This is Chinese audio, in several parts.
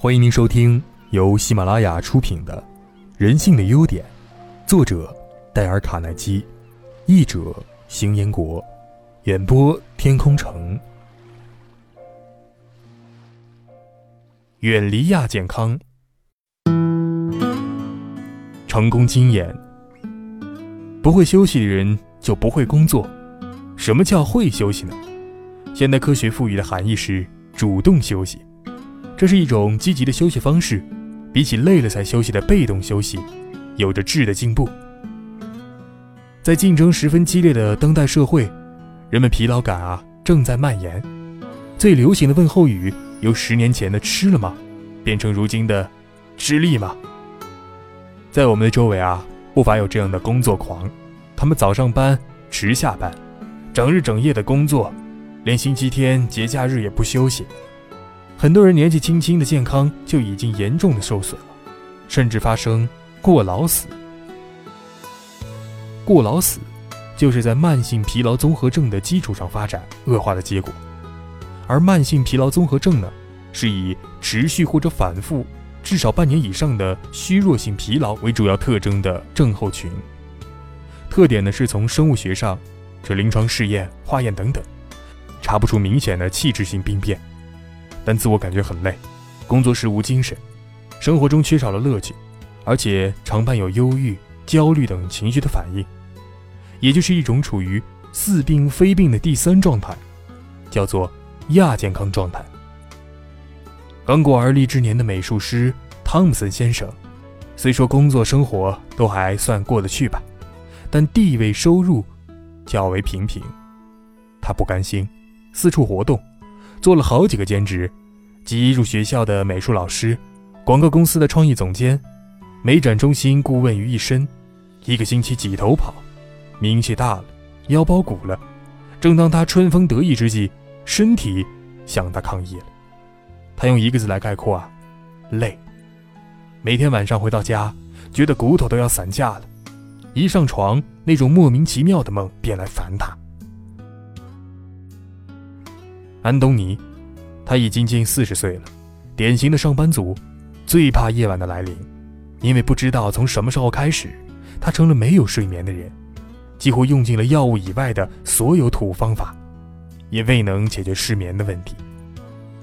欢迎您收听由喜马拉雅出品的《人性的优点》，作者戴尔·卡耐基，译者邢彦国，演播天空城。远离亚健康，成功经验。不会休息的人就不会工作。什么叫会休息呢？现代科学赋予的含义是主动休息。这是一种积极的休息方式，比起累了才休息的被动休息，有着质的进步。在竞争十分激烈的当代社会，人们疲劳感啊正在蔓延。最流行的问候语由十年前的“吃了吗”变成如今的“吃力吗”。在我们的周围啊，不乏有这样的工作狂，他们早上班迟下班，整日整夜的工作，连星期天节假日也不休息。很多人年纪轻轻的健康就已经严重的受损了，甚至发生过劳死。过劳死，就是在慢性疲劳综合症的基础上发展恶化的结果。而慢性疲劳综合症呢，是以持续或者反复至少半年以上的虚弱性疲劳为主要特征的症候群。特点呢，是从生物学上，这临床试验、化验等等，查不出明显的器质性病变。但自我感觉很累，工作时无精神，生活中缺少了乐趣，而且常伴有忧郁、焦虑等情绪的反应，也就是一种处于似病非病的第三状态，叫做亚健康状态。刚过而立之年的美术师汤姆森先生，虽说工作生活都还算过得去吧，但地位收入较为平平，他不甘心，四处活动。做了好几个兼职，即入学校的美术老师，广告公司的创意总监，美展中心顾问于一身，一个星期几头跑，名气大了，腰包鼓了。正当他春风得意之际，身体向他抗议了。他用一个字来概括啊，累。每天晚上回到家，觉得骨头都要散架了，一上床，那种莫名其妙的梦便来烦他。安东尼，他已经近四十岁了，典型的上班族，最怕夜晚的来临，因为不知道从什么时候开始，他成了没有睡眠的人，几乎用尽了药物以外的所有土方法，也未能解决失眠的问题。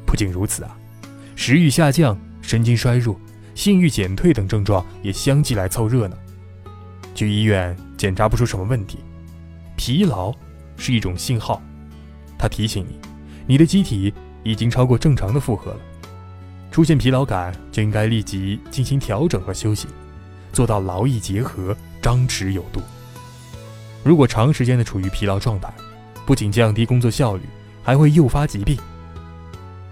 不仅如此啊，食欲下降、神经衰弱、性欲减退等症状也相继来凑热闹。去医院检查不出什么问题，疲劳是一种信号，它提醒你。你的机体已经超过正常的负荷了，出现疲劳感就应该立即进行调整和休息，做到劳逸结合、张弛有度。如果长时间的处于疲劳状态，不仅降低工作效率，还会诱发疾病。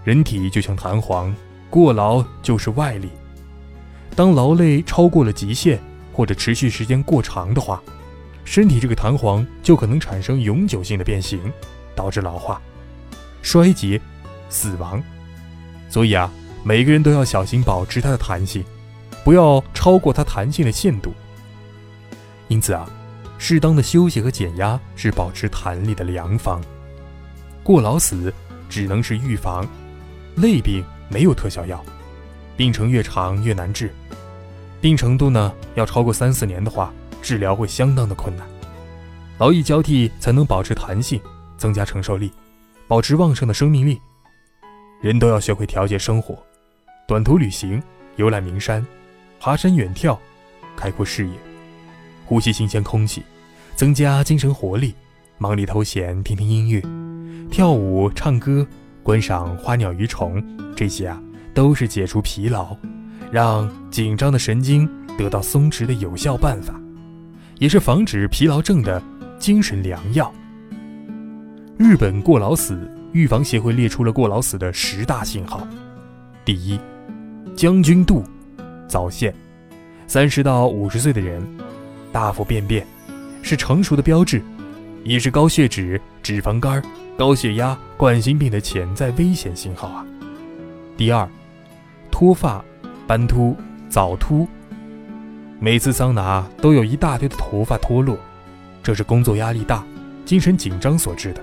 人体就像弹簧，过劳就是外力。当劳累超过了极限，或者持续时间过长的话，身体这个弹簧就可能产生永久性的变形，导致老化。衰竭、死亡，所以啊，每个人都要小心保持它的弹性，不要超过它弹性的限度。因此啊，适当的休息和减压是保持弹力的良方。过劳死只能是预防，累病没有特效药，病程越长越难治，病程度呢要超过三四年的话，治疗会相当的困难。劳逸交替才能保持弹性，增加承受力。保持旺盛的生命力，人都要学会调节生活，短途旅行、游览名山、爬山远眺、开阔视野、呼吸新鲜空气，增加精神活力；忙里偷闲听听音乐、跳舞、唱歌、观赏花鸟鱼虫，这些啊都是解除疲劳、让紧张的神经得到松弛的有效办法，也是防止疲劳症的精神良药。日本过劳死预防协会列出了过劳死的十大信号：第一，将军肚早泄，三十到五十岁的人大腹便便是成熟的标志，也是高血脂、脂肪肝、高血压、冠心病的潜在危险信号啊。第二，脱发、斑秃、早秃，每次桑拿都有一大堆的头发脱落，这是工作压力大、精神紧张所致的。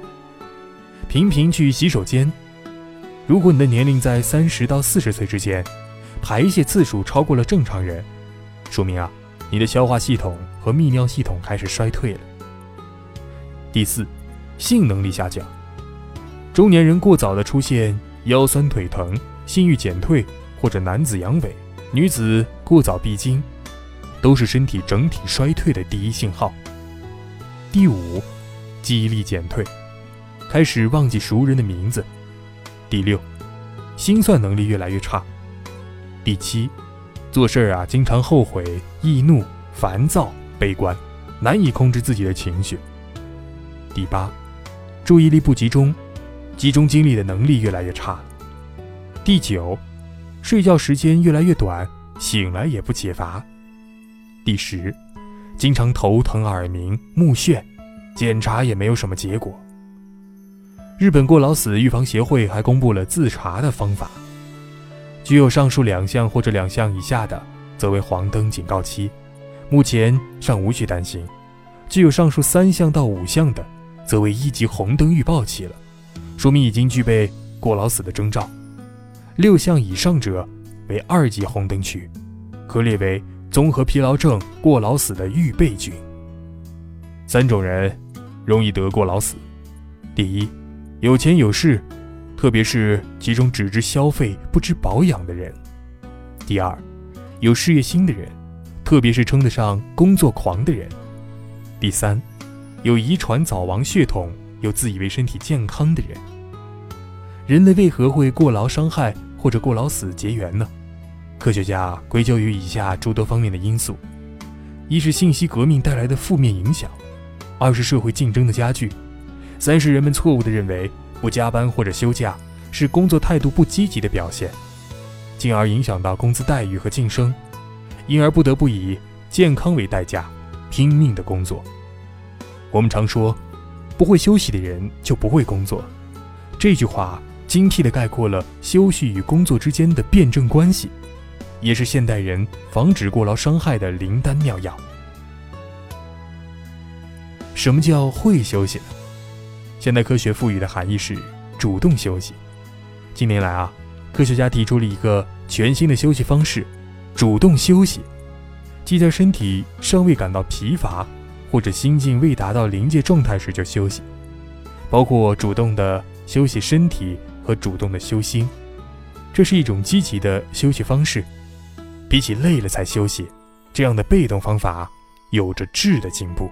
频频去洗手间。如果你的年龄在三十到四十岁之间，排泄次数超过了正常人，说明啊，你的消化系统和泌尿系统开始衰退了。第四，性能力下降。中年人过早的出现腰酸腿疼、性欲减退，或者男子阳痿、女子过早闭经，都是身体整体衰退的第一信号。第五，记忆力减退，开始忘记熟人的名字。第六，心算能力越来越差。第七，做事儿啊经常后悔、易怒、烦躁、悲观，难以控制自己的情绪。第八，注意力不集中。集中精力的能力越来越差。第九，睡觉时间越来越短，醒来也不解乏。第十，经常头疼、耳鸣、目眩，检查也没有什么结果。日本过劳死预防协会还公布了自查的方法，具有上述两项或者两项以下的，则为黄灯警告期，目前尚无需担心；具有上述三项到五项的，则为一级红灯预报期了。说明已经具备过劳死的征兆，六项以上者为二级红灯区，可列为综合疲劳症过劳死的预备军。三种人容易得过劳死：第一，有钱有势，特别是其中只知消费不知保养的人；第二，有事业心的人，特别是称得上工作狂的人；第三，有遗传早亡血统又自以为身体健康的人。人类为何会过劳伤害或者过劳死结缘呢？科学家归咎于以下诸多方面的因素：一是信息革命带来的负面影响；二是社会竞争的加剧；三是人们错误地认为不加班或者休假是工作态度不积极的表现，进而影响到工资待遇和晋升，因而不得不以健康为代价拼命的工作。我们常说，不会休息的人就不会工作，这句话。精辟地概括了休息与工作之间的辩证关系，也是现代人防止过劳伤害的灵丹妙药。什么叫会休息呢？现代科学赋予的含义是主动休息。近年来啊，科学家提出了一个全新的休息方式——主动休息，即在身体尚未感到疲乏或者心境未达到临界状态时就休息，包括主动的休息身体。和主动的休心，这是一种积极的休息方式。比起累了才休息这样的被动方法，有着质的进步。